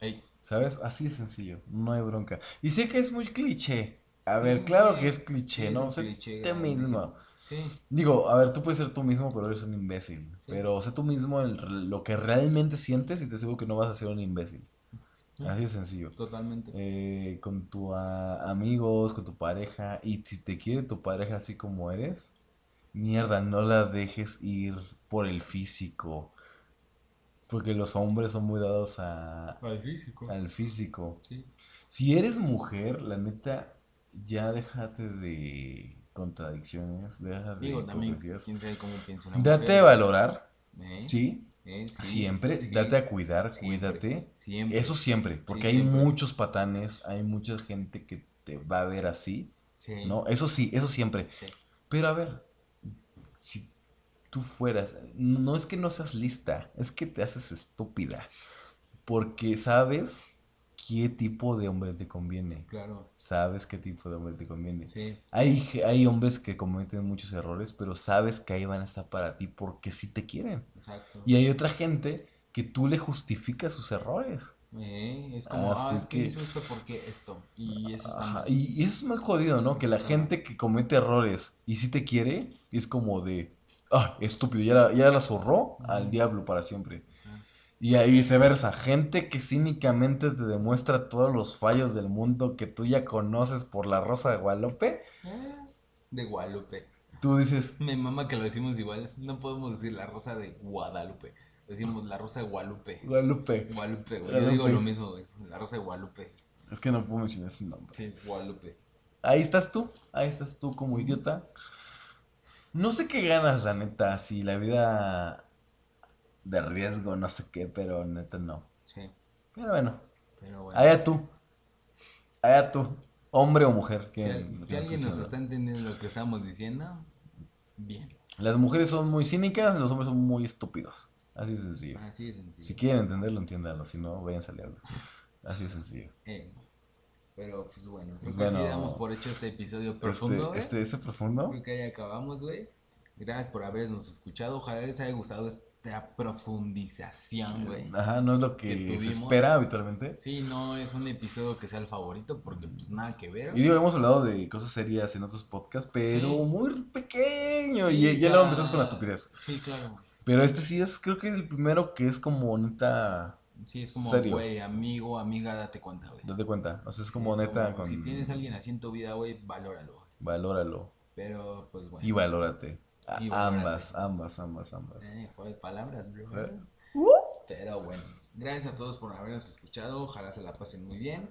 Ey, ¿sabes? así de sencillo no hay bronca y sé que es muy cliché a Sí, ver sí, claro sí. que es cliché es no un sé cliché tú grandísimo. mismo Sí, digo a ver tú puedes ser tú mismo pero eres un imbécil pero sé tú mismo lo que realmente sientes y te aseguro que no vas a ser un imbécil así de sencillo totalmente. eh, con tus amigos, con tu pareja, y si te quiere tu pareja así como eres, mierda, no la dejes ir por el físico. Porque los hombres son muy dados a, Al físico. al físico. Sí. Si eres mujer, la neta, ya déjate de contradicciones, déjate Digo, de también, hipocresías. quién sabe cómo piensa una Date mujer. a valorar, ¿Eh? ¿sí? ¿Eh? Sí, Siempre, sí, date a cuidar, siempre, cuídate. Siempre. Eso siempre, porque Sí, hay siempre. muchos patanes, hay mucha gente que te va a ver así, Sí. ¿no? Eso sí, eso siempre. Sí. Pero a ver, si tú fueras, no es que no seas lista, es que te haces estúpida, porque sabes qué tipo de hombre te conviene, Claro. sabes qué tipo de hombre te conviene. Sí. Hay, hay hombres que cometen muchos errores, pero sabes que ahí van a estar para ti porque sí te quieren. Exacto. Y hay otra gente que tú le justificas sus errores. Eh, es como, ah, es que hizo esto porque esto. Y eso Ajá. Y, eso es muy jodido, ¿no? Que la gente que comete errores y sí te quiere, es como de, ah, estúpido, ya la, ya la zorró al diablo para siempre. Y ahí viceversa, gente que cínicamente te demuestra todos los fallos del mundo que tú ya conoces por la Rosa de Guadalupe, Ah, De Guadalupe. tú dices, Me mama que lo decimos igual. No podemos decir la rosa de Guadalupe. Decimos la rosa de Guadalupe. Guadalupe, Guadalupe, güey. Yo digo lo mismo, güey. La rosa de Guadalupe. es que no puedo mencionar ese nombre. Sí, Guadalupe. Ahí estás tú, ahí estás tú como idiota. No sé qué ganas, la neta, si la vida de riesgo, no sé qué, pero neta no. Sí. Pero bueno, Pero bueno. allá tú, allá tú, hombre o mujer. que Si, alguien nos está entendiendo lo que estamos diciendo, bien. Las mujeres son muy cínicas, los hombres son muy estúpidos. Así de sencillo. Así de sencillo. Si quieren entenderlo, entiéndanlo, si no, vayan a leerlo. Así de sencillo. Eh, pero pues bueno, creo que Bueno, así damos por hecho este episodio profundo, güey. Este, este, este profundo. Creo que ahí acabamos, güey. Gracias por habernos escuchado. Ojalá les haya gustado esta profundización, güey. Ajá, no es lo que que se espera habitualmente. Sí, no es un episodio que sea el favorito porque pues nada que ver. Y digo, hemos hablado de cosas serias en otros podcasts, pero Sí. muy pequeño. Sí, y ya sea, luego empezamos con la estupidez. Sí, claro. Pero este sí es, creo que es el primero que es como neta. Sí, es como, Serio. güey, amigo, amiga, date cuenta, güey. Date cuenta. O sea, es Sí, como neta como, con. Si tienes a alguien así en tu vida, güey, valóralo. güey. Valóralo. Pero, pues bueno. Y valórate. A- Y valórate. ambas, ambas, ambas, ambas. Eh, palabras, bro. Eh. Pero bueno, gracias a todos por habernos escuchado. Ojalá se la pasen muy bien.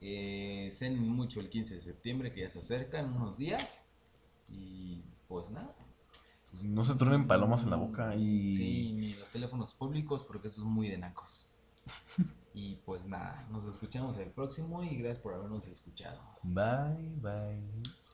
Eh, cenen mucho el 15 de septiembre, que ya se acerca en unos días. Y pues nada. Pues no se truenen palomas en la boca y. Sí, ni los teléfonos públicos, porque eso es muy de nacos. y pues nada, nos escuchamos el próximo y gracias por habernos escuchado. Bye, bye.